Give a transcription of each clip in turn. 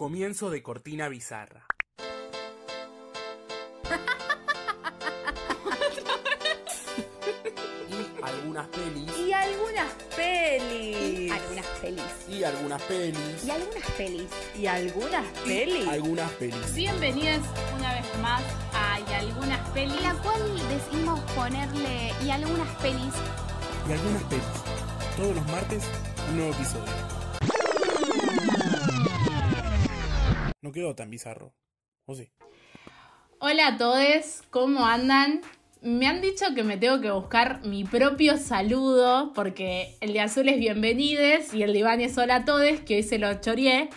Comienzo de cortina bizarra. y algunas pelis. Y algunas pelis. Algunas pelis. Y algunas pelis. Y algunas pelis. Y algunas pelis. Algunas pelis. Bienvenidas una vez más a Y algunas pelis. La cual decidimos ponerle y algunas pelis. Y algunas pelis. Todos los martes, un nuevo episodio. No quedó tan bizarro. ¿O sí? Hola a todos, ¿cómo andan? Me han dicho que me tengo que buscar mi propio saludo porque el de azul es bienvenides y el de Iván es hola a todos, que hoy se lo choreé.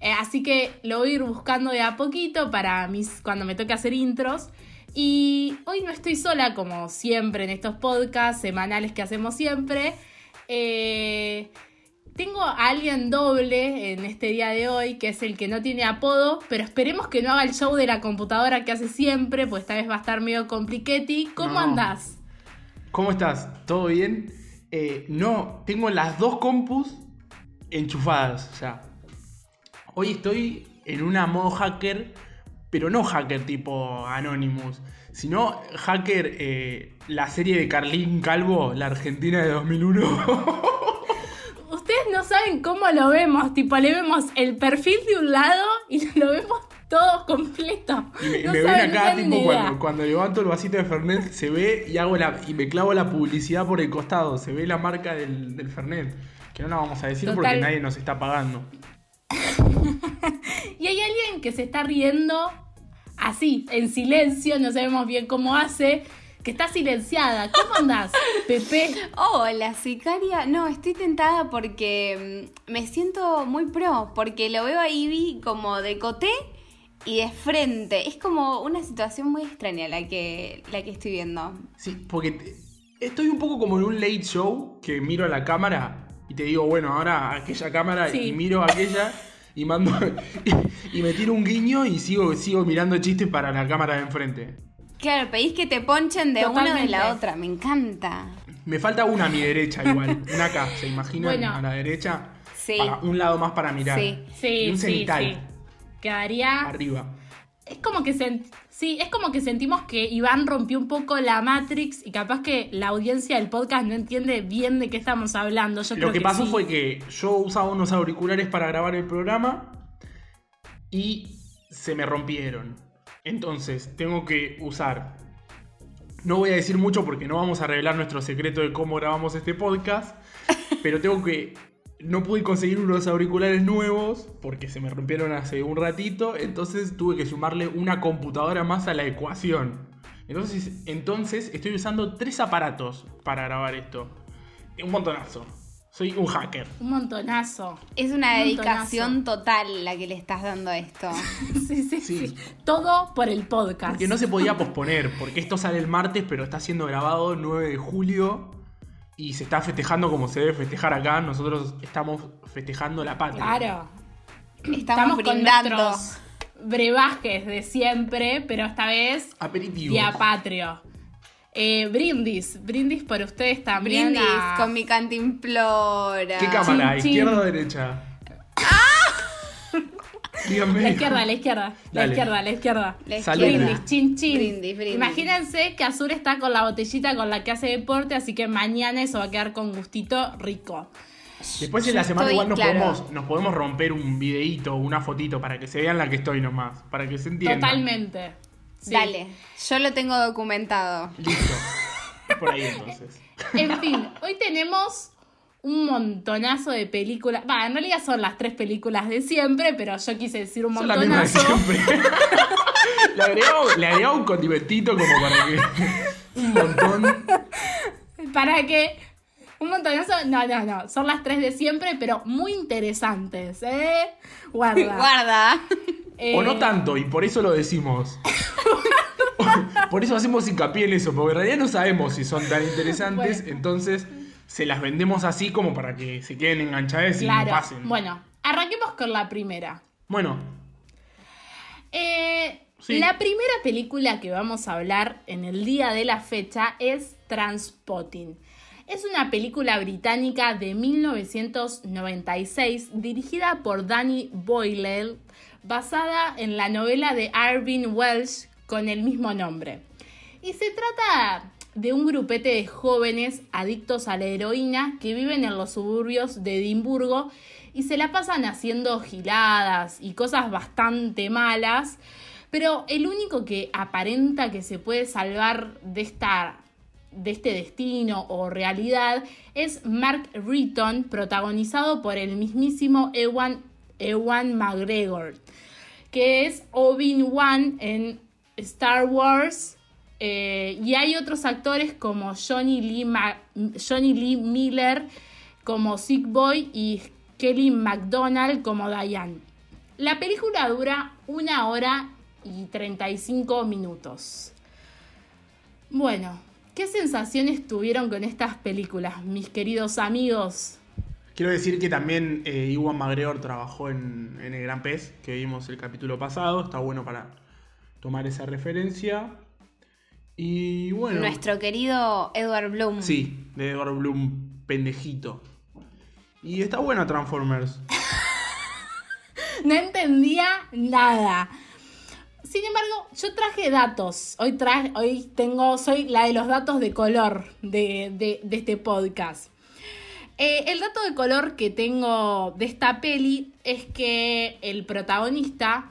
Eh, así que lo voy a ir buscando de a poquito para mis, cuando me toque hacer intros. Y hoy no estoy sola como siempre en estos podcasts semanales que hacemos siempre. Eh, tengo a alguien doble en este día de hoy, que es el que no tiene apodo, pero esperemos que no haga el show de la computadora que hace siempre, pues esta vez va a estar medio compliquetti. ¿Cómo No. andás? ¿Cómo estás? ¿Todo bien? Eh, no, tengo las dos compus enchufadas. O sea, hoy estoy en una modo hacker, pero no hacker tipo Anonymous, sino hacker eh, la serie de Carlín Calvo, la Argentina de 2001. Saben cómo lo vemos, tipo, le vemos el perfil de un lado y lo vemos todo completo. Y me, No me ven acá, tipo, cuando, cuando levanto el vasito de Fernet, se ve y hago la y me clavo la publicidad por el costado. Se ve la marca del, del Fernet. Que no la vamos a decir porque nadie nos está pagando. Y hay alguien que se está riendo así, en silencio, no sabemos bien cómo hace, que está silenciada. ¿Cómo andás, Pepe? Hola, sicaria. No, estoy tentada porque mm, me siento muy pro. Porque lo veo a Ivy como de coté y de frente. Es como una situación muy extraña la que, la que estoy viendo. Sí, porque te- estoy un poco como en un late show que miro a la cámara y te digo, bueno, ahora aquella cámara Sí. y miro a aquella y mando y, y me tiro un guiño y sigo, sigo mirando chistes para la cámara de enfrente. Claro, pedís que te ponchen de una o de la otra. Me encanta. Me falta una a mi derecha igual, una acá, ¿se imaginan? Bueno. a la derecha. Sí. Para un lado más para mirar. Sí. Sí, Y un cenital sí. Quedaría. arriba. Es como que sent- sí, es como que sentimos que Iván rompió un poco la Matrix y capaz que la audiencia del podcast no entiende bien de qué estamos hablando. Yo creo Lo que pasó sí. fue que yo usaba unos auriculares para grabar el programa y se me rompieron. Entonces, tengo que usar. No voy a decir mucho porque no vamos a revelar nuestro secreto de cómo grabamos este podcast, pero tengo que. No pude conseguir unos auriculares nuevos porque se me rompieron hace un ratito, entonces tuve que sumarle una computadora más a la ecuación. Entonces, entonces estoy usando tres aparatos para grabar esto. Un montonazo. Soy un hacker. Un montonazo. Es una Un dedicación total la que le estás dando a esto. Sí, sí, Sí. sí, Todo por el podcast. Porque no se podía posponer, porque esto sale el martes, pero está siendo grabado el 9 de julio y se está festejando como se debe festejar acá. Nosotros estamos festejando la patria. Claro. Estamos, Estamos con brindando. nuestros brebajes de siempre, pero esta vez Aperitivo. día patrio. Eh, brindis, brindis por ustedes también. Brindis a- con mi cantimplora. ¿Qué cámara? Chin, chin. ¿Izquierda o derecha? Díganme. La izquierda, la izquierda, la izquierda, la izquierda. La Salud. izquierda. Brindis, chin chin. Brindis, brindis. Imagínense que Azur está con la botellita con la que hace deporte, así que mañana eso va a quedar con gustito rico. Después en la semana estoy, igual nos, claro. podemos, nos podemos romper un videíto o una fotito para que se vean la que estoy nomás. Para que se entienda. Totalmente. Sí. Dale, yo lo tengo documentado. Listo. Por ahí entonces. En fin, hoy tenemos un montonazo de películas. Va, en realidad son las tres películas de siempre, pero yo quise decir un Son la misma de montonazo. siempre. le, agregamos, le agregamos un condimentito como para que. Un montón. Para que. Un montonazo. No, no, no. Son las tres de siempre, pero muy interesantes, ¿eh? Guarda. Guarda. Eh, O no tanto, y por eso lo decimos. por eso hacemos hincapié en eso, porque en realidad no sabemos si son tan interesantes, Bueno. entonces se las vendemos así como para que se queden enganchadas y no pasen. Bueno, arranquemos con la primera. Bueno, Eh, Sí. La primera película que vamos a hablar en el día de la fecha es Transpotting. Es una película británica de 1996 dirigida por Danny Boyle, basada en la novela de Arvin Welsh con el mismo nombre. Y se trata de un grupete de jóvenes adictos a la heroína que viven en los suburbios de Edimburgo y se la pasan haciendo giladas y cosas bastante malas, pero el único que aparenta que se puede salvar de esta de este destino o realidad es Mark Riton, protagonizado por el mismísimo Ewan, Ewan McGregor, que es Obi-Wan en Star Wars. eh, y hay otros actores como Johnny Lee, Johnny Lee Miller como Sick Boy y Kelly MacDonald como Diane. La película dura una hora y 35 minutos. Bueno, ¿qué sensaciones tuvieron con estas películas, mis queridos amigos? Quiero decir que también eh, Iwan McGregor trabajó en, en El Gran Pez, que vimos el capítulo pasado. Está bueno para tomar esa referencia. Y bueno. Nuestro querido Edward Bloom. Sí, de Edward Bloom, pendejito. Y está buena Transformers. No entendía nada. Sin embargo, yo traje datos. Hoy, tra- hoy tengo, soy la de los datos de color de, de- de este podcast. Eh, el dato de color que tengo de esta peli es que el protagonista,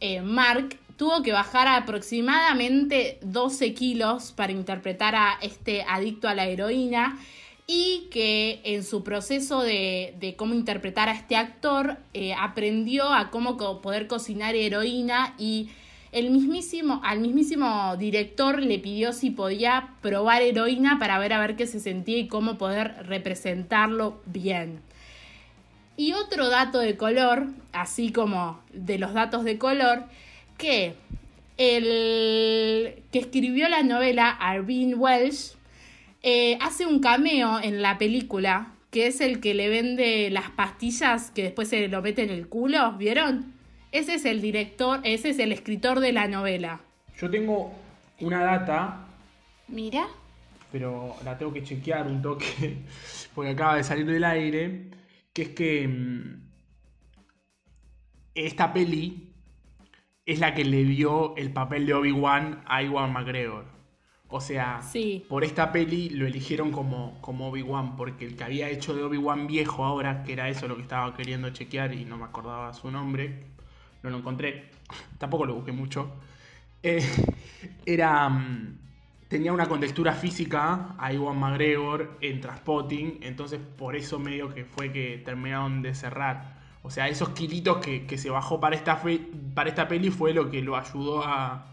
eh, Mark, tuvo que bajar aproximadamente 12 kilos para interpretar a este adicto a la heroína y que en su proceso de, de cómo interpretar a este actor eh, aprendió a cómo poder cocinar heroína y el mismísimo, al mismísimo director le pidió si podía probar heroína para ver a ver qué se sentía y cómo poder representarlo bien. Y otro dato de color, así como de los datos de color, que el que escribió la novela, Arvin Welsh, eh, hace un cameo en la película, que es el que le vende las pastillas que después se lo mete en el culo, ¿vieron? Ese es el director, ese es el escritor de la novela. Yo tengo una data, Mira. pero la tengo que chequear un toque, porque acaba de salir del aire, que es que mm, esta peli es la que le dio el papel de Obi-Wan a Iwan McGregor. O sea, Sí. por esta peli lo eligieron como, como Obi-Wan, porque el que había hecho de Obi-Wan viejo ahora, que era eso lo que estaba queriendo chequear y no me acordaba su nombre, no lo encontré, tampoco lo busqué mucho, eh, era... mm, tenía una contextura física a Iwan McGregor en Transpotting, entonces por eso medio que fue que terminaron de cerrar. O sea, esos kilitos que, que se bajó para esta, fe- para esta peli fue lo que lo ayudó a,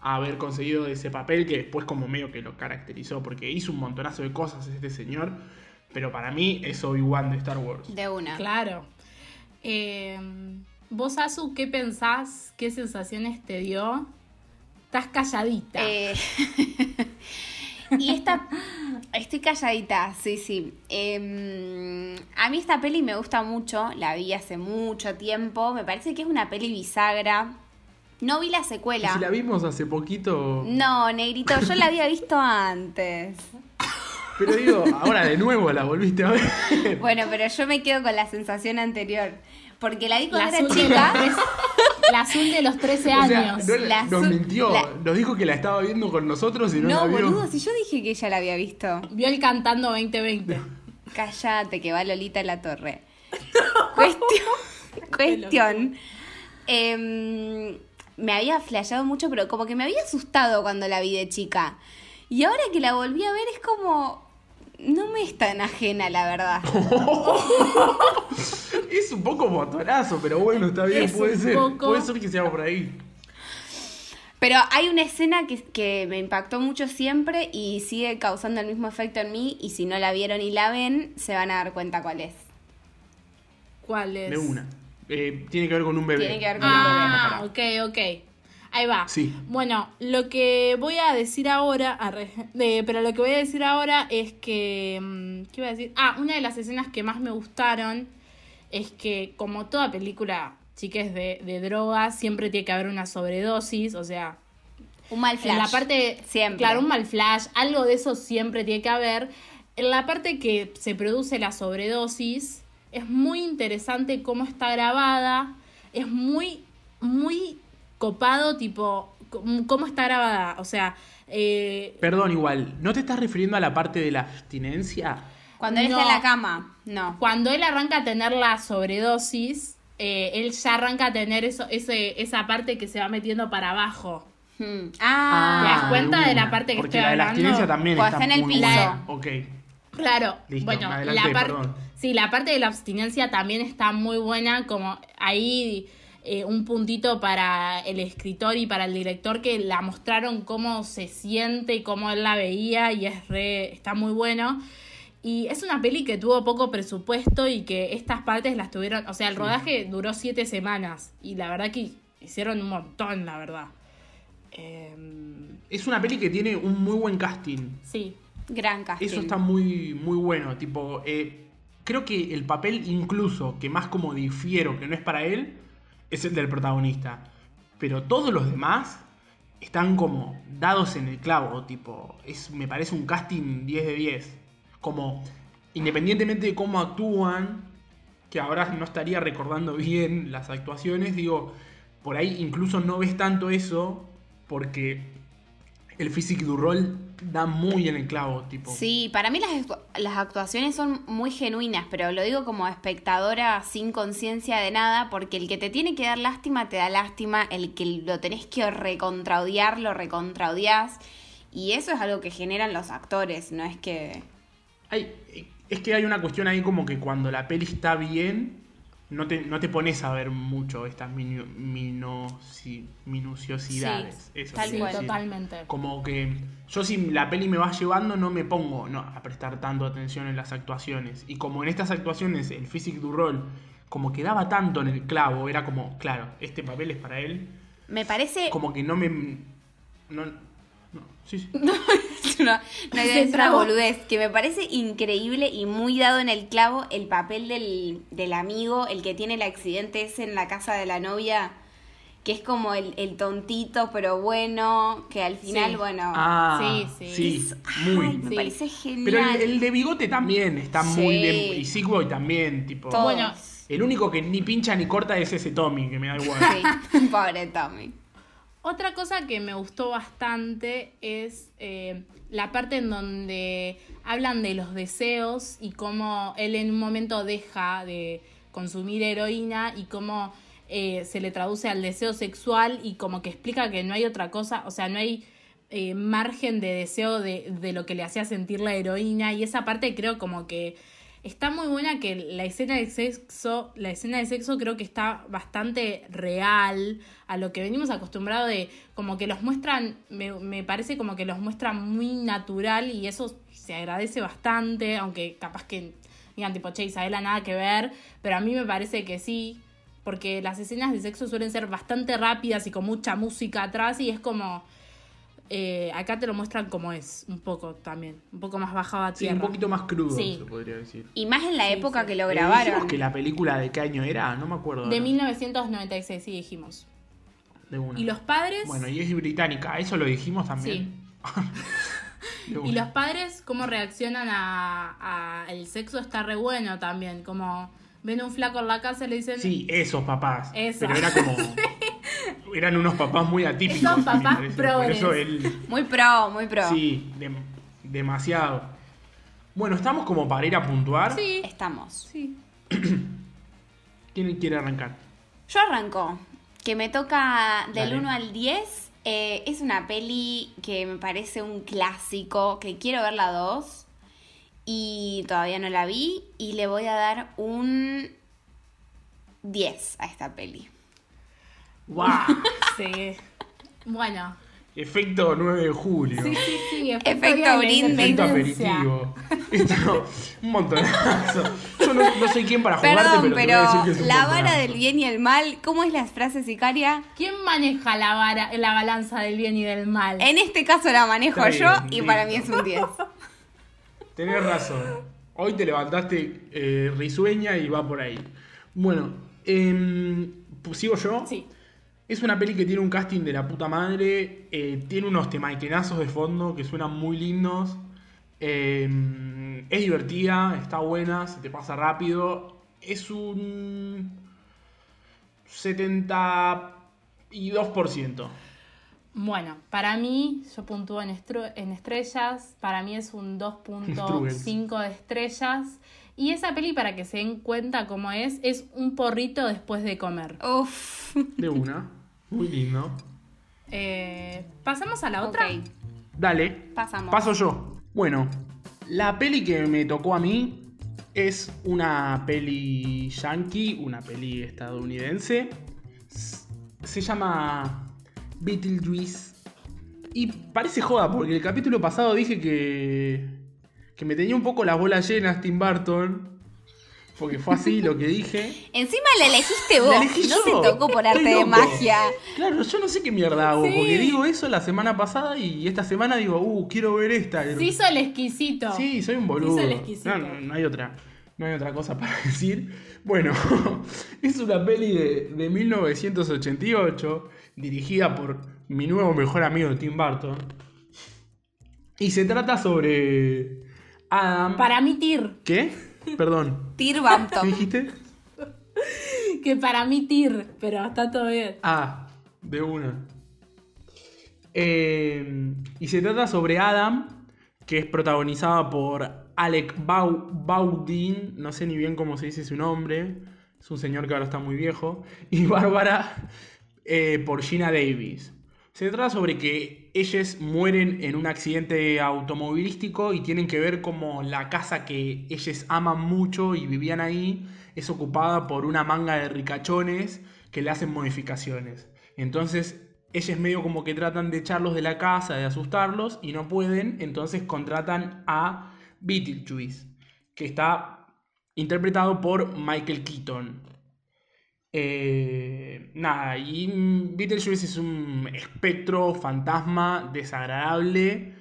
a haber conseguido ese papel que después como medio que lo caracterizó, porque hizo un montonazo de cosas este señor, pero para mí es Obi-Wan de Star Wars. De una. Claro. Eh, Vos, Azu, ¿qué pensás? ¿Qué sensaciones te dio? Estás calladita. Eh, y esta. Estoy calladita, sí, sí. Em, a mí esta peli me gusta mucho, la vi hace mucho tiempo. Me parece que es una peli bisagra. No vi la secuela. si la vimos hace poquito, No, negrito, yo la había visto antes. pero digo, ahora de nuevo la volviste a ver. Bueno, pero yo me quedo con la sensación anterior. Porque la vi la, cuando era azul de chica. los la azul de los 13 O sea, años. no- La nos mintió, la- nos dijo que la estaba viendo con nosotros y no, la No, vio. boludo, si yo dije que ella la había visto. Vio el cantando 2020. Cállate, que va Lolita en la torre. Cuestión. cuestión. em, me había flasheado mucho, pero como que me había asustado cuando la vi de chica. Y ahora que la volví a ver es como. No me es tan ajena, la verdad. Es un poco motorazo, pero bueno, está bien, Es puede ser. poco- Puede ser que sea por ahí. Pero hay una escena que, que me impactó mucho siempre y sigue causando el mismo efecto en mí. Y si no la vieron y la ven, se van a dar cuenta cuál es. ¿Cuál es? De una. Eh, tiene que ver con un bebé. Tiene que ver con Ah, un ok, ok. Ahí va. Sí. Bueno, lo que voy a decir ahora, arre, de- pero lo que voy a decir ahora es que, mm, ¿qué iba a decir? Ah, una de las escenas que más me gustaron es que como toda película, chiques, de, de drogas, siempre tiene que haber una sobredosis, o sea, Un mal flash. en la parte, Siempre. claro, un mal flash, algo de eso siempre tiene que haber. en la parte que se produce la sobredosis, es muy interesante cómo está grabada, es muy, muy copado, tipo, c- cómo está grabada, o sea, eh, Perdón, igual, ¿no te estás refiriendo a la parte de la abstinencia? Cuando él No. está en la cama, no. cuando él arranca a tener la sobredosis, eh, él ya arranca a tener eso, ese, esa parte que se va metiendo para abajo. Hmm. Ah, ¿Te das cuenta de la una. parte que Porque estoy la de la abstinencia también Cuando está, está en el muy piso. buena. Ok. Claro, Listo, bueno, la parte, perdón. sí, la parte de la abstinencia también está muy buena, como ahí eh, un puntito para el escritor y para el director que la mostraron cómo se siente y cómo él la veía y es re, está muy bueno. Y es una peli que tuvo poco presupuesto y que estas partes las tuvieron, o sea, el rodaje duró siete semanas y la verdad que hicieron un montón, la verdad. Es una peli que tiene un muy buen casting. sí, gran casting. Eso está muy, muy bueno. Tipo, eh, creo que el papel incluso que más como difiero que no es para él es el del protagonista. Pero todos los demás están como dados en el clavo. Tipo, es, me parece un casting 10 de 10. Como, independientemente de cómo actúan, que ahora no estaría recordando bien las actuaciones, digo, por ahí incluso no ves tanto eso porque el physique du rol da muy en el clavo, tipo. Sí, para mí las, las actuaciones son muy genuinas, pero lo digo como espectadora sin conciencia de nada, porque el que te tiene que dar lástima te da lástima, el que lo tenés que recontraodiar, lo recontraodiás, y eso es algo que generan los actores, no es que... Hay- es que hay una cuestión ahí como que cuando la peli está bien, no te, no te pones a ver mucho estas minu- minuci- minuciosidades. Sí, Eso tal cual. totalmente. Como que yo si la peli me va llevando no me pongo no, a prestar tanto atención en las actuaciones. Y como en estas actuaciones el physique du rol como que daba tanto en el clavo, era como, claro, este papel es para él, Me parece... como que no me... No, no, sí, sí. es una trabó. boludez, que me parece increíble y muy dado en el clavo el papel del, del amigo, el que tiene el accidente ese en la casa de la novia, que es como el, el tontito pero bueno, que al final, Sí. bueno, Ah, Sí, sí. sí, ay, muy. me Sí. parece genial. Pero el, el de bigote también está muy bien. Y Sickboy también, tipo. Todos. Bueno, El único que ni pincha ni corta es ese Tommy, que me da igual. Sí, pobre Tommy. Otra cosa que me gustó bastante es eh, la parte en donde hablan de los deseos y cómo él en un momento deja de consumir heroína y cómo eh, se le traduce al deseo sexual y como que explica que no hay otra cosa, o sea, no hay eh, margen de deseo de, de lo que le hacía sentir la heroína. Y esa parte creo como que está muy buena que la escena de sexo, la escena de sexo creo que está bastante real a lo que venimos acostumbrados de como que los muestran, me, me parece como que los muestran muy natural y eso se agradece bastante, aunque capaz que digan tipo, che, Isabela, nada que ver, pero a mí me parece que sí, porque las escenas de sexo suelen ser bastante rápidas y con mucha música atrás y es como... eh, acá te lo muestran como es, un poco también, un poco más bajado a Sí, tierra. un poquito más crudo, Sí. se podría decir. Y más en la Sí, época sí. que lo grabaron. dijimos que la película de qué año era? No me acuerdo. De ahora. 1996, sí dijimos. De una. Y los padres. Bueno, y es británica, ¿eso lo dijimos también? De Y los padres, cómo reaccionan a, a el sexo está re bueno también. Como ven un flaco en la casa y le dicen. Sí, esos papás. Eso. Pero era como. Eran unos papás muy atípicos. Son papás él. Muy pro, muy pro. Sí, dem- demasiado. Bueno, estamos como para ir a puntuar. Sí. Estamos. Sí. ¿Quién quiere arrancar? Yo arranco, que me toca del Dale. 1 al 10. eh, es una peli que me parece un clásico, que quiero ver la 2 y todavía no la vi y le voy a dar un 10 a esta peli. ¡Wow! Sí. Bueno. Efecto 9 de julio. Sí, sí, sí. Efecto brindis. Efecto independencia. aperitivo. Esto, un montonazo. Yo no, no soy quien para jugarte, Perdón, pero, te pero voy a decir que es un la vara del bien y el mal, ¿cómo es la frase sicaria? ¿Quién maneja la vara, la balanza del bien y del mal? En este caso la manejo yo bien, y para mí es un 10. Tenés razón. Hoy te levantaste eh, risueña y va por ahí. Bueno, pues, ¿sigo yo? Sí. Es una peli que tiene un casting de la puta madre. eh, tiene unos temaikenazos de fondo que suenan muy lindos. em, es divertida, está buena, se te pasa rápido. Es un 72%. Bueno, para mí, yo puntúo en, estru- en estrellas, para mí es un 2.5 de estrellas. Y esa peli, para que se den cuenta cómo es, es un porrito después de comer. Uf. De una. Muy lindo. Eh, ¿Pasamos a la otra? Dale. pasamos. Paso yo. Bueno, la peli que me tocó a mí es una peli yankee, una peli estadounidense. Se llama Beetlejuice. Y parece joda, porque el capítulo pasado dije que. que me tenía un poco las bolas llenas Tim Burton. Porque fue así lo que dije. Encima la elegiste vos. La elegí no yo. se tocó por arte de magia. Claro, yo no sé qué mierda hago, Sí. porque digo eso la semana pasada y esta semana digo, uh, quiero ver esta. Se hizo el exquisito. Sí, soy un boludo. Hizo el exquisito. No, no, no hay otra. No hay otra cosa para decir. Bueno, es una peli de, de 1988, dirigida por mi nuevo mejor amigo Tim Burton. Y se trata sobre Adam. Para mí, Tir. ¿Qué? Perdón. Tir ¿Qué Bampton. dijiste? Que para mí, Tir. Pero está todo bien. Ah, de una. Eh, y se trata sobre Adam, que es protagonizada por Alec Bau- Baldwin, no sé ni bien cómo se dice su nombre, es un señor que ahora está muy viejo, y Bárbara eh, por Gina Davis. Se trata sobre que ellos mueren en un accidente automovilístico y tienen que ver como la casa que ellos aman mucho y vivían ahí es ocupada por una manga de ricachones que le hacen modificaciones. Entonces ellos medio como que tratan de echarlos de la casa, de asustarlos y no pueden, entonces contratan a Beetlejuice, que está interpretado por Michael Keaton. Eh, nada, y Beetlejuice es un espectro, fantasma, desagradable,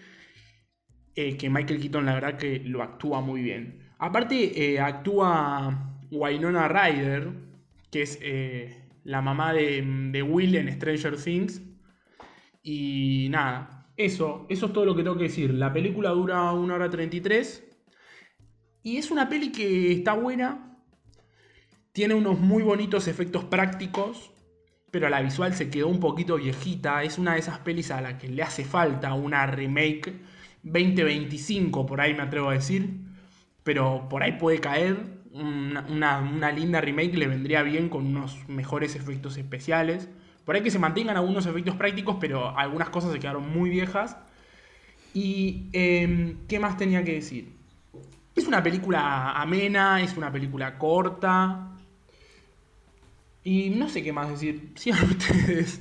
eh, que Michael Keaton la verdad que lo actúa muy bien. Aparte eh, actúa Winona Ryder, que es la mamá de, de Will en Stranger Things. Y nada, eso, eso es todo lo que tengo que decir. La película dura 1 hora 33. Y es una peli que está buena. Tiene unos muy bonitos efectos prácticos. Pero la visual se quedó un poquito viejita. Es una de esas pelis a la que le hace falta una remake 2025, por ahí me atrevo a decir. Pero por ahí puede caer. Una, una- una linda remake le vendría bien con unos mejores efectos especiales. Por ahí que se mantengan algunos efectos prácticos, pero algunas cosas se quedaron muy viejas. Y em, ¿qué más tenía que decir? Es una película amena, es una película corta. Y no sé qué más decir. Sigan ustedes.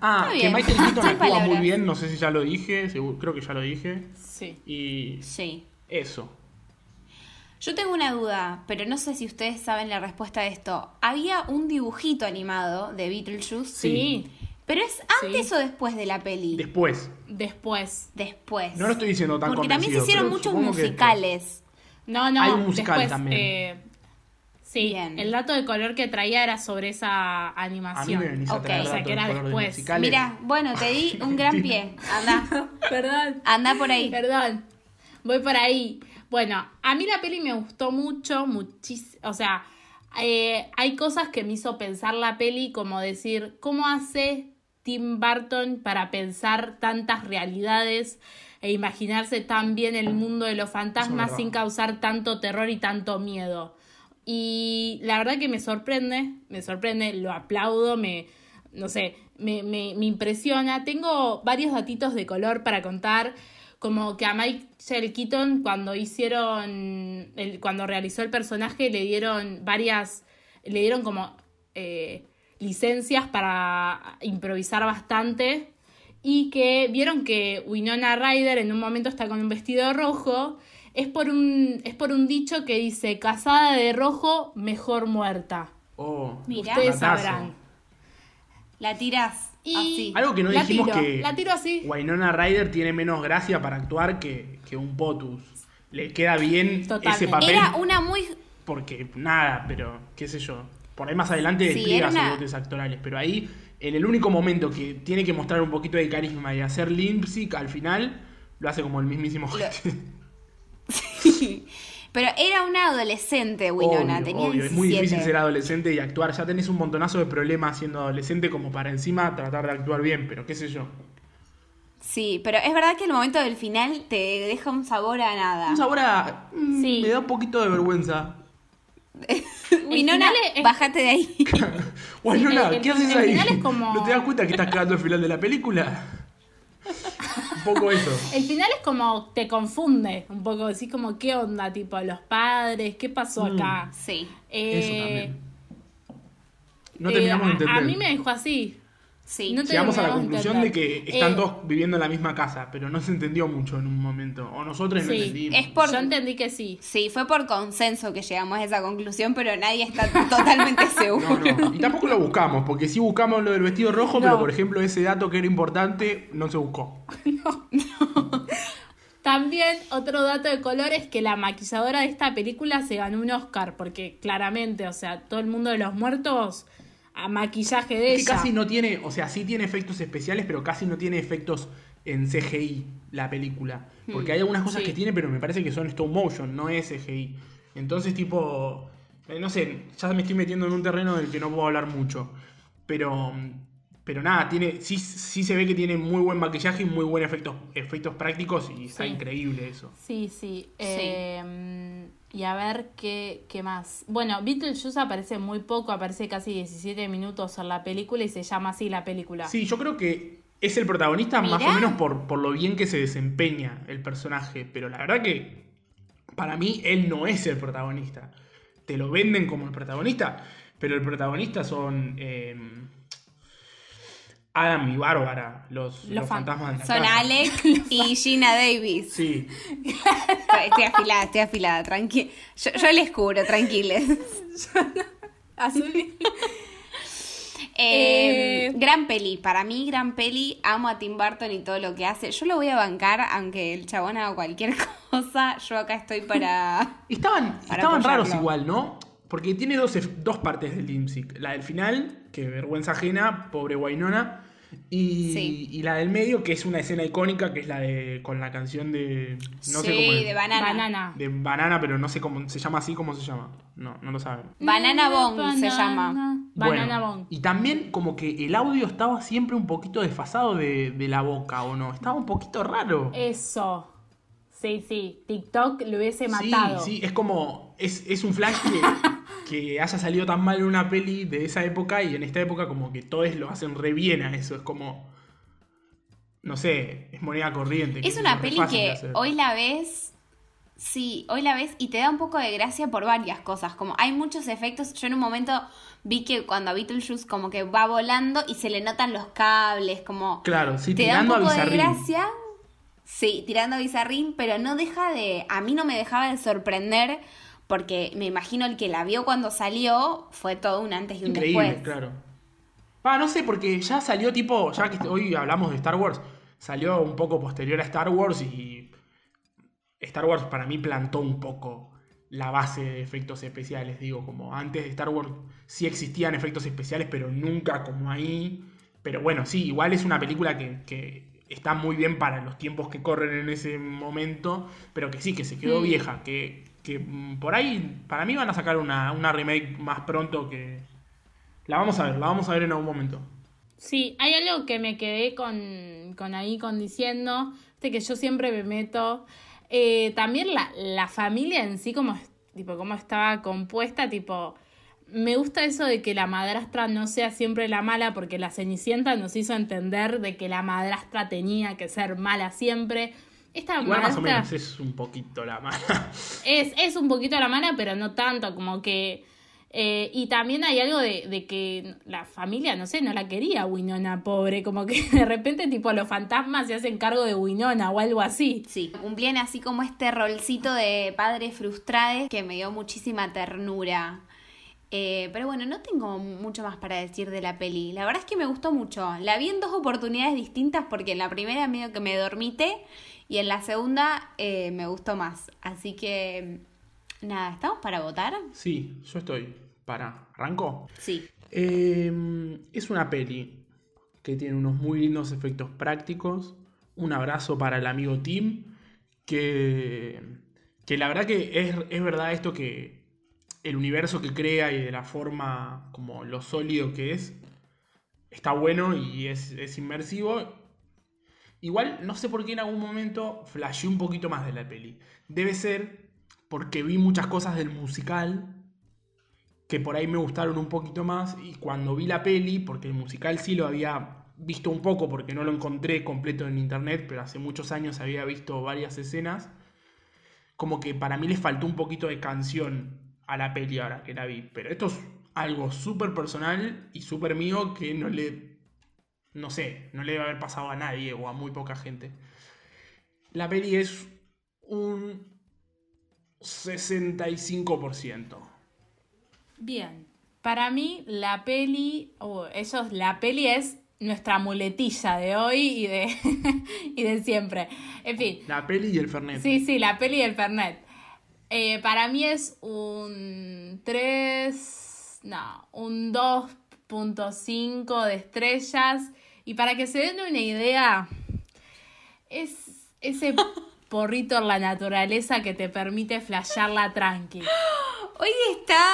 Ah, que. Michael Keaton actúa muy palabras. bien, no sé si ya lo dije, seguro- creo que ya lo dije. Sí. Y Sí. eso. Yo tengo una duda, pero no sé si ustedes saben la respuesta de esto. Había un dibujito animado de Beetlejuice, Sí. pero ¿es antes Sí. o después de la peli? Después. Después. después. No lo estoy diciendo tan Porque también se hicieron muchos musicales. No, no. Hay un musical después, también. eh, sí, Bien. el dato de color que traía era sobre esa A mí animación. me a Ok. traer O sea, que era de de después. musicales. Mira, bueno, te di un gran pie. Anda, Perdón. anda por ahí. Perdón, voy por ahí. Bueno, a mí la peli me gustó mucho, muchísimo. O sea, eh, hay cosas que me hizo pensar la peli, como decir, ¿cómo hace Tim Burton para pensar tantas realidades e imaginarse tan bien el mundo de los fantasmas sin causar tanto terror y tanto miedo? Y la verdad que me sorprende, me sorprende, lo aplaudo, me, no sé, me, me, me impresiona. Tengo varios datitos de color para contar, como que a Michael Keaton cuando hicieron, el, cuando realizó el personaje le dieron varias, le dieron como eh, licencias para improvisar bastante y que vieron que Winona Ryder en un momento está con un vestido rojo. Es por un, es por un dicho que dice, casada de rojo, mejor muerta. Oh, Mira. Ustedes sabrán. La tirás Y así. Algo que no la dijimos tiro, que La tiro así. Winona Ryder tiene menos gracia para actuar que, que un Potus. Le queda bien Totalmente. ese papel Era una muy... porque nada, pero qué sé yo. Por ahí más adelante Sí, despliega una- sus dotes actorales, pero ahí en el único momento que tiene que mostrar un poquito de carisma y hacer lip sync al final lo hace como el mismísimo Lo-. Pero era una adolescente, Winona. Obvio, tenía obvio, es muy 17. difícil ser adolescente y actuar. Ya tenés un montonazo de problemas siendo adolescente como para encima tratar de actuar bien, pero qué sé yo. Sí, pero es verdad que el momento del final te deja un sabor a nada. Un sabor a... mm, Sí. Me da un poquito de vergüenza. Winona, es- bájate de ahí. El- ¿qué haces el ahí? final es como- ¿No te das cuenta que estás cagando el final de la película? Un poco eso. El final es como te confunde un poco, decís como qué onda, tipo los padres, qué pasó Mm. acá. sí. Eh, Eso también. No eh, terminamos de a- entender. A, mí me dejó así. Sí. No Llegamos a la conclusión de que están Eh, todos viviendo en la misma casa, pero no se entendió mucho en un momento. O nosotros no Sí, entendimos. es por- Yo entendí que sí. Sí, fue por consenso que llegamos a esa conclusión, pero nadie está totalmente seguro. No, no. Y tampoco lo buscamos, porque sí buscamos lo del vestido rojo, No. pero por ejemplo ese dato que era importante no se buscó. También otro dato de color es que la maquilladora de esta película se ganó un Oscar, porque claramente, o sea, todo el mundo de los muertos a maquillaje de Es que ella. casi no tiene, o sea, sí tiene efectos especiales, pero casi no tiene efectos en CGI la película. Porque hay algunas cosas sí. que tiene, pero me parece que son stop motion, no es CGI. Entonces, tipo, eh, no sé, ya me estoy metiendo en un terreno del que no puedo hablar mucho. Pero, pero nada, tiene, sí, sí se ve que tiene muy buen maquillaje y muy buenos efectos, efectos prácticos y está Sí. increíble eso. Sí, sí. Eh, y a ver qué, qué más. Bueno, Beetlejuice aparece muy poco, aparece casi 17 minutos en la película y se llama así la película. Sí, yo creo que es el protagonista más o menos por, por lo bien que se desempeña el personaje. Pero la verdad que para mí él no es el protagonista. Te lo venden como el protagonista, pero el protagonista son eh, Adam y Bárbara, los, los fan- fantasmas de la Son casa. Alec y Gina Davis. Sí, Estoy, afilada, estoy afilada, tranqui. Yo, yo les cubro, tranquiles. Azul. Eh, Eh, gran peli, para mí gran peli, amo a Tim Burton y todo lo que hace. Yo lo voy a bancar, aunque el chabón haga cualquier cosa, yo acá estoy para... Estaban, Para estaban raros igual, ¿no? Porque tiene dos, dos partes del Limsic. La del final, que vergüenza ajena, pobre Wainona. Y, Sí. y la del medio, que es una escena icónica, que es la de con la canción de. No sí, sé cómo es. de banana. Banana. de banana, pero no sé cómo se llama así, ¿cómo se llama? No, no lo saben. Banana Bong se llama. Banana Bueno, Bong. Y también como que el audio estaba siempre un poquito desfasado de, de la boca, ¿o no? Estaba un poquito raro. Eso. Sí, sí. TikTok lo hubiese Sí, matado. sí, es como. Es, es un flash que, que haya salido tan mal en una peli de esa época y en esta época, como que todos lo hacen re bien a eso. Es como. No sé, es moneda corriente. Es una peli que hoy la ves, sí, hoy la ves y te da un poco de gracia por varias cosas. Como hay muchos efectos. Yo en un momento vi que cuando Beetlejuice como que va volando y se le notan los cables, como Claro, sí, te da un tirando a poco de gracia. Sí, tirando a Bizarrín, pero no deja de. A mí no me dejaba de sorprender. Porque me imagino el que la vio cuando salió fue todo un antes y un Increíble, después. claro. Ah, no sé, porque ya salió tipo, ya que hoy hablamos de Star Wars, salió un poco posterior a Star Wars y Star Wars para mí plantó un poco la base de efectos especiales, digo, como antes de Star Wars sí existían efectos especiales, pero nunca como ahí. Pero bueno, sí, igual es una película que, que está muy bien para los tiempos que corren en ese momento, pero que sí, que se quedó vieja, que, que mm, por ahí para mí van a sacar una, una remake más pronto que... La vamos a ver, la vamos a ver en algún momento. Sí, hay algo que me quedé con, con ahí con diciendo, este que yo siempre me meto. Eh, también la, la familia en sí, como, tipo, cómo estaba compuesta, tipo, me gusta eso de que la madrastra no sea siempre la mala, porque la Cenicienta nos hizo entender de que la madrastra tenía que ser mala siempre. Esta Igual más o menos es un poquito la mala. es, es un poquito la mala, pero no tanto, como que... eh, y también hay algo de, de que la familia, no sé, no la quería Winona, pobre, como que de repente tipo los fantasmas se hacen cargo de Winona o algo así. Sí, cumplían así como este rolcito de padres frustrados que me dio muchísima ternura. Eh, pero bueno, no tengo mucho más para decir de la peli. La verdad es que me gustó mucho. La vi en dos oportunidades distintas porque en la primera medio que me dormité y en la segunda eh, me gustó más. Así que nada, ¿estamos para votar? Sí, yo estoy. Para. ¿Arranco? Sí. Eh, es una peli que tiene unos muy lindos efectos prácticos. Un abrazo para el amigo Tim, que, que la verdad que es, es verdad esto que el universo que crea y de la forma como lo sólido que es, está bueno y es, es inmersivo. Igual, no sé por qué en algún momento flasheé un poquito más de la peli. Debe ser porque vi muchas cosas del musical que por ahí me gustaron un poquito más y cuando vi la peli, porque el musical sí lo había visto un poco porque no lo encontré completo en internet, pero hace muchos años había visto varias escenas, como que para mí le faltó un poquito de canción a la peli ahora que la vi. Pero esto es algo súper personal y súper mío que no le, no sé, no le debe haber pasado a nadie o a muy poca gente. La peli es un 65%. Bien. Para mí, la peli, o ellos, la peli es nuestra muletilla de hoy y de, y de siempre. En fin. La peli y el Fernet. Sí, sí, la peli y el Fernet. Eh, para mí es un 3, no, un 2.5 de estrellas. Y para que se den una idea, es ese porrito en la naturaleza que te permite flashearla tranqui. Hoy está.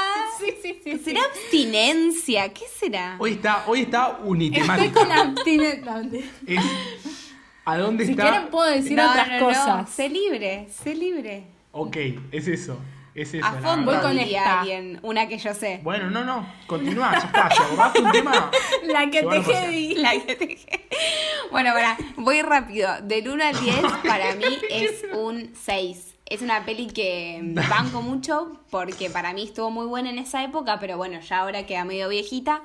Sí, sí, sí. ¿Será abstinencia? ¿Qué será? Hoy está, hoy está Estoy unitemático. con abstinencia. Es- ¿A dónde Si está? quieren puedo decir No, otras no, no. cosas. Sé libre, sé libre. Ok, es eso. Es eso. A la fondo Voy con esta. alguien, una que yo sé. Bueno, no, no. Continúa, ya está. Si abordaste un tema. La que te heavy. La que te- Bueno, para, voy rápido. Del 1 al 10, para mí es un 6. Es una peli que banco mucho porque para mí estuvo muy buena en esa época, pero bueno, ya ahora queda medio viejita.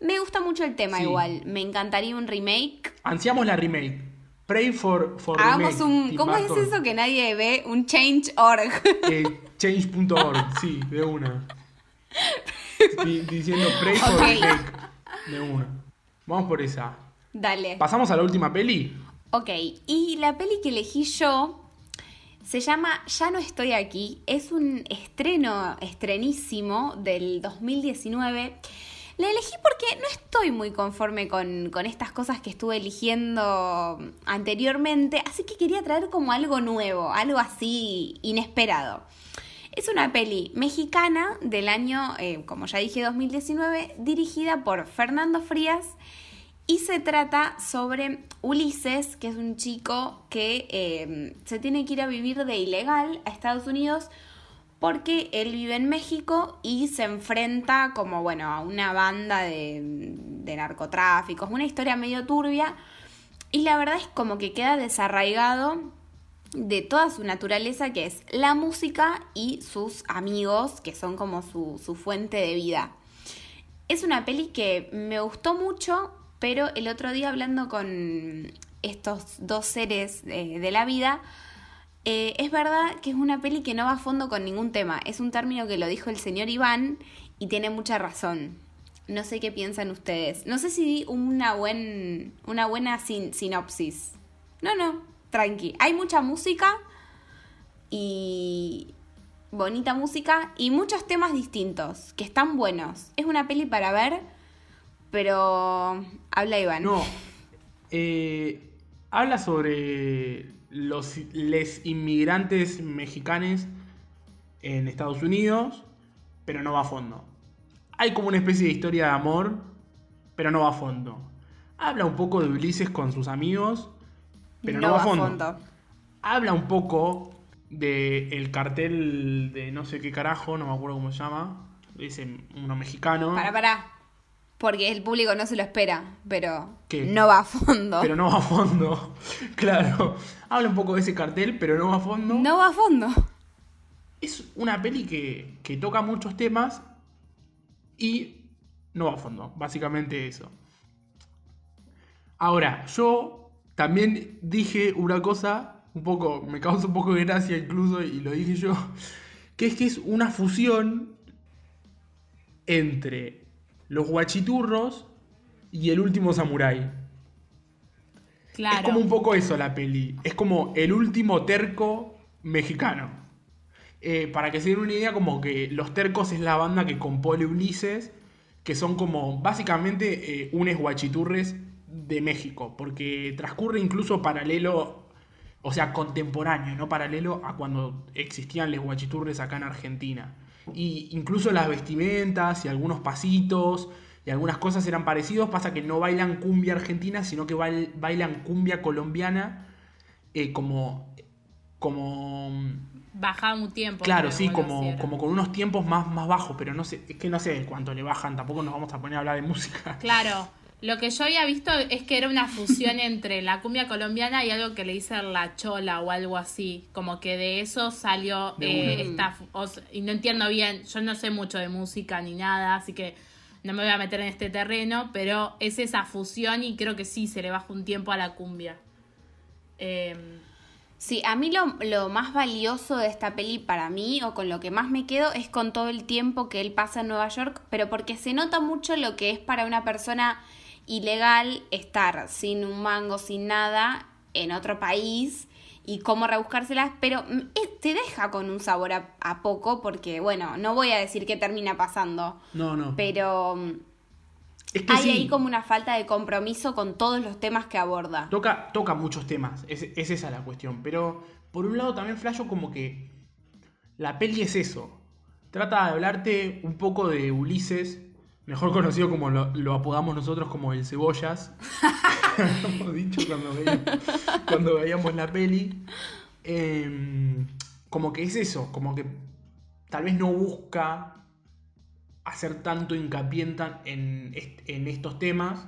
Me gusta mucho el tema Sí. igual. Me encantaría un remake. Ansiamos la remake. Pray for, for Hagamos remake. un. ¿Cómo es eso que nadie ve? Un change.org. Eh, change.org, sí, de una. Di- diciendo pray for Ok. remake. De una. Vamos por esa. Dale. ¿Pasamos a la última peli? Ok, y la peli que elegí yo se llama Ya no estoy aquí. Es un estreno, estrenísimo del 2019. La elegí porque no estoy muy conforme con, con estas cosas que estuve eligiendo anteriormente, así que quería traer como algo nuevo, algo así inesperado. Es una peli mexicana del año, eh, como ya dije, 2019, dirigida por Fernando Frías y se trata sobre Ulises, que es un chico que eh, se tiene que ir a vivir de ilegal a Estados Unidos porque él vive en México y se enfrenta como, bueno, a una banda de, de narcotráficos, una historia medio turbia y la verdad es como que queda desarraigado de toda su naturaleza que es la música y sus amigos que son como su, su fuente de vida. Es una peli que me gustó mucho, pero el otro día hablando con estos dos seres de la vida, eh, es verdad que es una peli que no va a fondo con ningún tema. Es un término que lo dijo el señor Iván y tiene mucha razón. No sé qué piensan ustedes. No sé si di una, buen, una buena sin- sinopsis. No, no, tranqui. Hay mucha música y bonita música y muchos temas distintos que están buenos. Es una peli para ver, pero habla Iván. No. Eh, habla sobre los les inmigrantes mexicanos en Estados Unidos, pero no va a fondo. Hay como una especie de historia de amor, pero no va a fondo. Habla un poco de Ulises con sus amigos, pero no, va a fondo. Habla un poco de el cartel de no sé qué carajo, no me acuerdo cómo se llama. Dice uno mexicano. Para, para. Porque el público no se lo espera, pero ¿Qué? no va a fondo. Pero no va a fondo. Claro. Habla un poco de ese cartel, pero no va a fondo. No va a fondo. Es una peli que, que toca muchos temas y no va a fondo. Básicamente eso. Ahora, yo también dije una cosa, un poco, me causa un poco de gracia incluso, y lo dije yo, que es que es una fusión entre los guachiturros y el último samurái. Claro. Es como un poco eso la peli. Es como el último terco mexicano. Eh, para que se den una idea, como que Los Tercos es la banda que compone Ulises, que son como básicamente eh, unes guachiturres de México, porque transcurre incluso paralelo O sea, contemporáneo, no paralelo a cuando existían les guachiturres acá en Argentina. Y incluso las vestimentas y algunos pasitos y algunas cosas eran parecidos. Pasa que no bailan cumbia argentina, sino que bail- bailan cumbia colombiana eh, como. como. Bajaba un tiempo. Claro, sí, como, como con unos tiempos más, más bajos, pero no sé, es que no sé cuánto le bajan, tampoco nos vamos a poner a hablar de música. Claro, lo que yo había visto es que era una fusión entre la cumbia colombiana y algo que le dicen la chola o algo así. Como que de eso salió De eh, esta. o y no entiendo bien, yo no sé mucho de música ni nada, así que no me voy a meter en este terreno, pero es esa fusión y creo que sí se le baja un tiempo a la cumbia. Eh, Sí, a mí lo, lo más valioso de esta peli para mí, o con lo que más me quedo, es con todo el tiempo que él pasa en Nueva York, pero porque se nota mucho lo que es para una persona ilegal estar sin un mango, sin nada, en otro país y cómo rebuscárselas, pero mm, eh, te deja con un sabor a, a poco, porque bueno, no voy a decir qué termina pasando, No, no. pero mm, Es que hay sí, ahí como una falta de compromiso con todos los temas que aborda. toca, toca muchos temas, es, es esa la cuestión. Pero por un lado también flasho como que la peli es eso. Trata de hablarte un poco de Ulises, mejor conocido como lo, lo apodamos nosotros como el Cebollas. Hemos dicho cuando veíamos, cuando veíamos la peli. Em, como que es eso, como que tal vez no busca hacer tanto hincapié est- en estos temas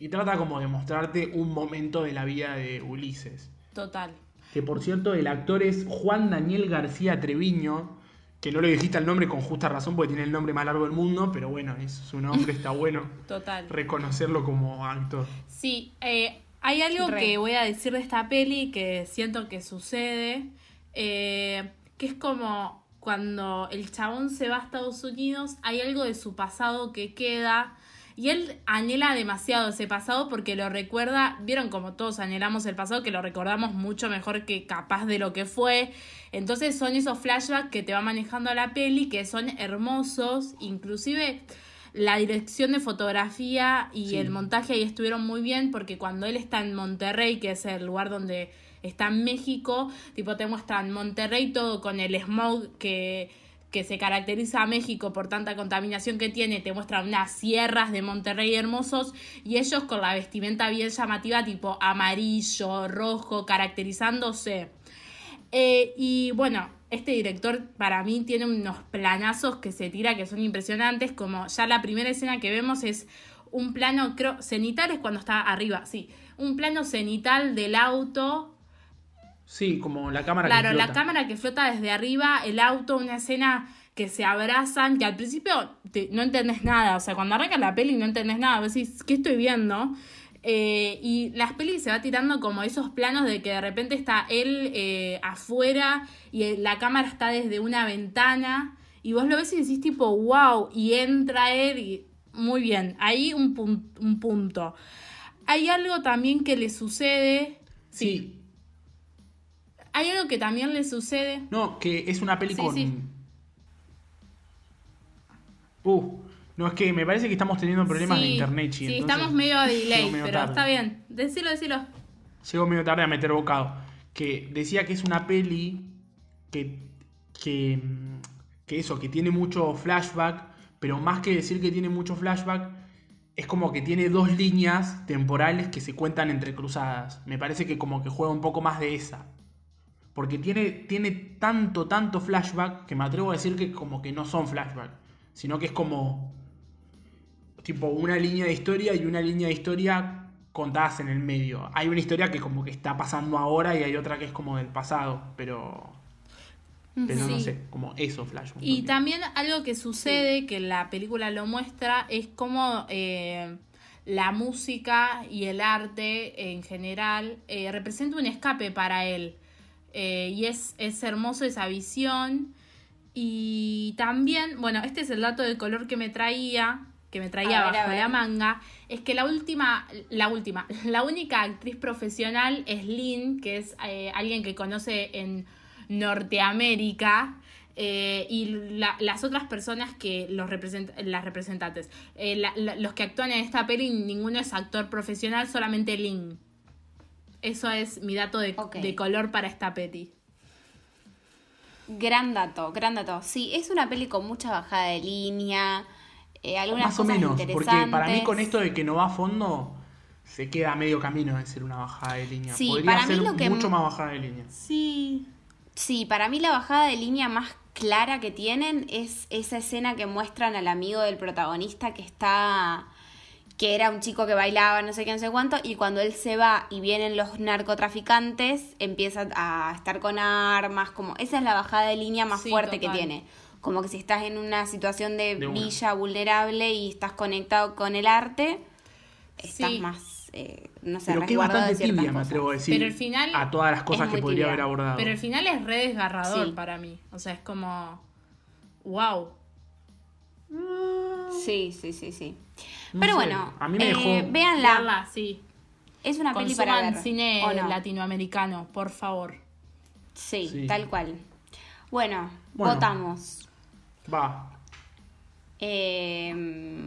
y trata como de mostrarte un momento de la vida de Ulises. total. Que por cierto, el actor es Juan Daniel García Treviño, que no le dijiste el nombre con justa razón porque tiene el nombre más largo del mundo, pero bueno, es su nombre, está bueno Total. reconocerlo como actor. Sí, eh, hay algo Re. que voy a decir de esta peli que siento que sucede, eh, que es como cuando el chabón se va a Estados Unidos, hay algo de su pasado que queda y él anhela demasiado ese pasado porque lo recuerda, vieron como todos anhelamos el pasado, que lo recordamos mucho mejor que capaz de lo que fue. Entonces son esos flashbacks que te va manejando la peli, que son hermosos, inclusive la dirección de fotografía y Sí. el montaje ahí estuvieron muy bien porque cuando él está en Monterrey, que es el lugar donde está en México, tipo te muestran Monterrey todo con el smog que, que se caracteriza a México por tanta contaminación que tiene, te muestran unas sierras de Monterrey hermosos y ellos con la vestimenta bien llamativa tipo amarillo, rojo, caracterizándose. Eh, y bueno, este director para mí tiene unos planazos que se tira que son impresionantes, como ya la primera escena que vemos es un plano, creo, cenital es cuando está arriba, sí, un plano cenital del auto, Sí, como la cámara claro, que la flota. cámara que flota desde arriba, el auto, una escena que se abrazan, que al principio te- no entendés nada, o sea, cuando arranca la peli no entendés nada, vos decís, ¿qué estoy viendo? Eh, y las pelis se va tirando como esos planos de que de repente está él eh, afuera y la cámara está desde una ventana y vos lo ves y decís tipo, wow, y entra él y muy bien, ahí un, pun- un punto. Hay algo también que le sucede, Sí. Hay algo que también le sucede, No, que es una peli Sí, con. sí. Uh, no, es que me parece que estamos teniendo problemas de internet, Sí, entonces estamos medio a delay, medio pero tarde. está bien. Decilo, decilo. Llego medio tarde a meter bocado. Que decía que es una peli que. que. que eso, que tiene mucho flashback, pero más que decir que tiene mucho flashback, es como que tiene dos líneas temporales que se cuentan entrecruzadas. Me parece que como que juega un poco más de esa. Porque tiene, tiene tanto, tanto flashback que me atrevo a decir que como que no son flashback, sino que es como tipo una línea de historia y una línea de historia contadas en el medio. Hay una historia que como que está pasando ahora y hay otra que es como del pasado, pero pero no sé, como eso flash. Y también algo que sucede, que la película lo muestra, es como eh, la música y el arte en general eh, representa un escape para él. Eh, y es, es hermoso esa visión. Y también, bueno, este es el dato de color que me traía, que me traía ver, bajo la manga, es que la última, la última, la única actriz profesional es Lynn, que es eh, alguien que conoce en Norteamérica. eh, y la- las otras personas que los represent las representantes, eh, la- la- los que actúan en esta peli, ninguno es actor profesional, solamente Lynn. Eso es mi dato de, color para esta peti. Gran dato, gran dato. Sí, es una peli con mucha bajada de línea, eh, algunas Más o menos, porque para mí con esto de que no va a fondo, se queda a medio camino de ser una bajada de línea. Sí, Podría para mí ser lo que- mucho más bajada de línea. Sí. Sí, para mí la bajada de línea más clara que tienen es esa escena que muestran al amigo del protagonista que está que era un chico que bailaba no sé qué no sé cuánto y cuando él se va y vienen los narcotraficantes empieza a estar con armas como esa es la bajada de línea más Sí, fuerte total. que tiene como que si estás en una situación de, De una. villa vulnerable y estás conectado con el arte estás Sí. más eh, no sé Pero que de bastante tibia, me atrevo a decir. Pero el final a todas las cosas que podría tibia. haber abordado. Pero el final es re desgarrador Sí. para mí. O sea, es como. ¡Wow! Sí sí sí sí No pero sé, bueno a mí me eh, dejó- véanla Verla, sí. Es una peli para Consuman ver. cine ¿o no? latinoamericano, por favor. Sí, Sí. tal cual. Bueno, Bueno. votamos. Va. Eh,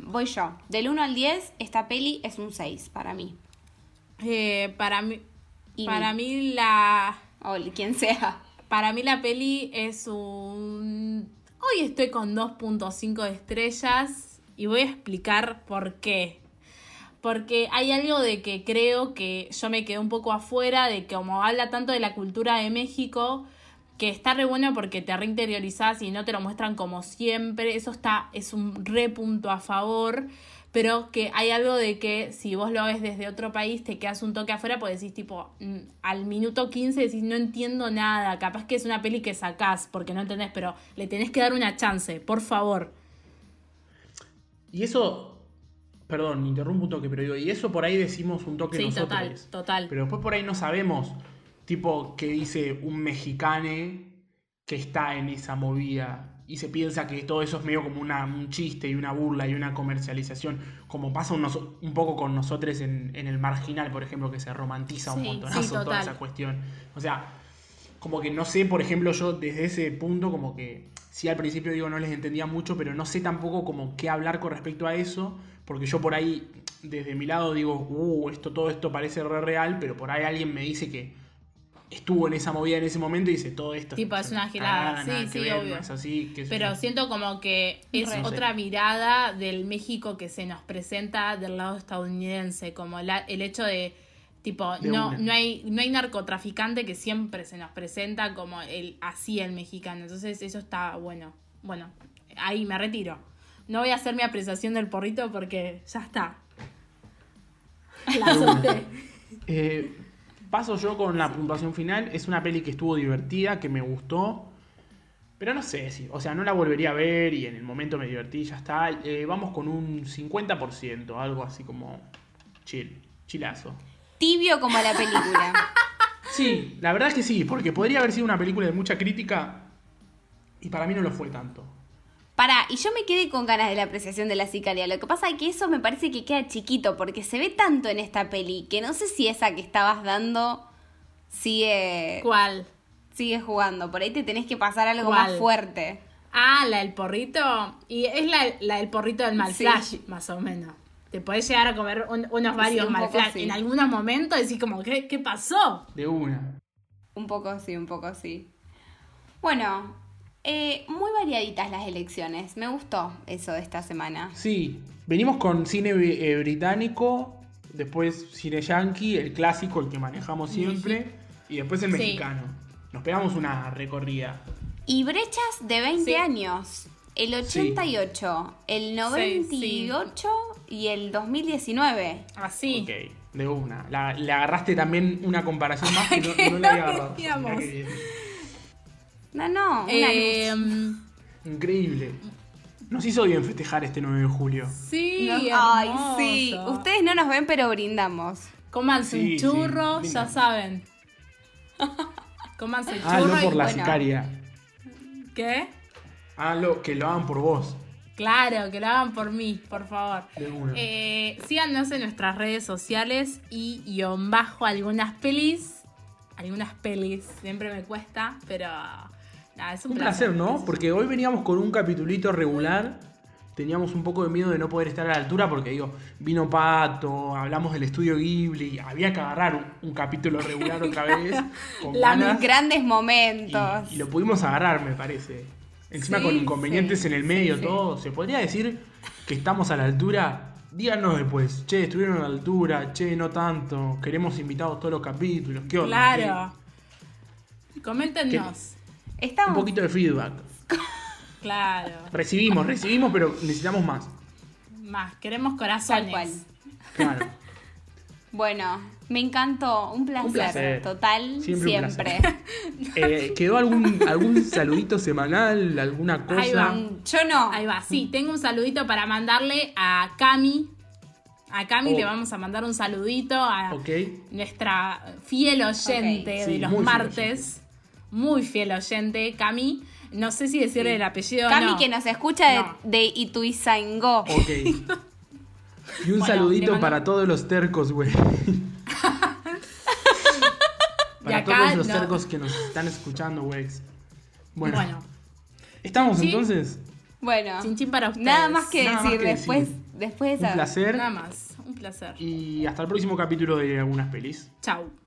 voy yo. Del 1 al 10, esta peli es un 6 para mí. Eh, para mí. Y Para mi- mí la. O quien sea. Para mí la peli es un... Hoy estoy con 2.5 estrellas y voy a explicar por qué. Porque hay algo de que creo que yo me quedé un poco afuera, de que como habla tanto de la cultura de México, que está re bueno porque te reinteriorizás y no te lo muestran como siempre, eso está, es un re punto a favor, pero que hay algo de que si vos lo ves desde otro país te quedas un toque afuera porque decís tipo, mm, al minuto 15 decís no entiendo nada, capaz que es una peli que sacás porque no entendés, pero le tenés que dar una chance, por favor. Y eso, perdón, interrumpo un toque, pero digo, y eso por ahí decimos un toque Sí, nosotros. total, total. Pero después por ahí no sabemos, tipo, que dice un mexicane que está en esa movida y se piensa que todo eso es medio como una, un chiste y una burla y una comercialización, como pasa un, poco con nosotros en, en el marginal, por ejemplo, que se romantiza un montonazo sí, toda esa cuestión. O sea, como que no sé, por ejemplo, yo desde ese punto, como que sí al principio digo no les entendía mucho, pero no sé tampoco como qué hablar con respecto a eso, porque yo por ahí, desde mi lado, digo, uh, esto, todo esto parece re real, pero por ahí alguien me dice que estuvo en esa movida en ese momento y dice todo esto. Tipo, es una gilada. nada Sí, sí, ver, obvio. no así, Pero siento como que es otra mirada del México que se nos presenta del lado estadounidense, como la- el hecho de tipo De no una. no hay no hay narcotraficante que siempre se nos presenta como el así el mexicano. Entonces, eso está bueno. Bueno, ahí me retiro. No voy a hacer mi apreciación del porrito porque ya está. La solté. Eh, paso yo con la puntuación final. Es una peli que estuvo divertida, que me gustó. Pero no sé si, o sea, no la volvería a ver y en el momento me divertí, ya está. Eh, vamos con un 50%, algo así como chill, chilazo. Tibio como la película. Sí, la verdad es que sí, porque podría haber sido una película de mucha crítica y para mí no lo fue tanto. Pará, y yo me quedé con ganas de la apreciación de la sicaria. Lo que pasa es que eso me parece que queda chiquito, porque se ve tanto en esta peli que no sé si esa que estabas dando sigue, ¿Cuál? sigue jugando. Por ahí te tenés que pasar algo ¿Cuál? más fuerte. Ah, la del porrito. Y es la, la del porrito del mal Sí. flash, más o menos. Te podés llegar a comer un- unos varios sí. En algunos momentos decís como, ¿qué, qué pasó? De una. Un poco sí, un poco sí. Bueno, eh, muy variaditas las elecciones. Me gustó eso de esta semana. Sí, venimos con cine eh, británico, después cine yankee, el clásico, el que manejamos siempre, y después el Sí. mexicano. Nos pegamos una recorrida. Y brechas de 20 Sí. años. El 88, el 98 y el 2019. Así. Ok, de una. La- le agarraste también una comparación más que no, no le había agarrado. veníamos. Mirá qué bien. No, no, una Eh, luz. Increíble. Nos hizo bien festejar este 9 de julio. sí, No- hermoso. Ay, sí. Ustedes no nos ven, pero brindamos. Cómanse Sí, un sí, churro, lindo. ya saben. Cómanse el Ah, churro no por y la bueno. sicaria. ¿Qué? Ah, lo, que lo hagan por vos. Claro, que lo hagan por mí, por favor. Eh, síganos en nuestras redes sociales y guion bajo algunas pelis. Algunas pelis, siempre me cuesta, pero nada, es un, Un placer, ¿no? Porque hoy veníamos con un capitulito regular teníamos un poco de miedo de no poder estar a la altura porque digo, vino Pato, hablamos del estudio Ghibli, había que agarrar un, un capítulo regular otra vez. Con ganas, Grandes y, momentos. y lo pudimos agarrar, me parece. Encima Sí, con inconvenientes sí, en el medio, sí. todo. ¿Se podría decir que estamos a la altura? Díganos después, che, estuvieron a la altura, che, no tanto, queremos invitados todos los capítulos, ¿qué onda? Claro. Coméntenos. ¿Qué? Estamos. Un poquito de feedback. Claro. Recibimos, recibimos, pero necesitamos más. Más, queremos Tal cual. corazones. Claro. Bueno, me encantó. Un placer. Un placer. Total, Siempre. Eh, ¿Quedó algún, algún saludito semanal? ¿Alguna cosa? Ahí va. Yo no. Ahí va, sí, tengo un saludito para mandarle a Cami. A Cami Oh. le vamos a mandar un saludito a Ok. nuestra fiel oyente de Sí, los muy fiel martes. Muy fiel oyente, Cami. No sé si decirle el apellido Cami no. que nos escucha de, No. de Ituizangó. Ok. Y un Bueno, saludito mando- para todos los tercos, güey. para acá todos los no. tercos que nos están escuchando, güey. Bueno, Bueno, ¿estamos Sí. entonces? Bueno, chin chin para ustedes. nada más que Nada más decir que después, decir. después de Un placer. Nada más, un placer. Y hasta el próximo capítulo de algunas pelis. Chau.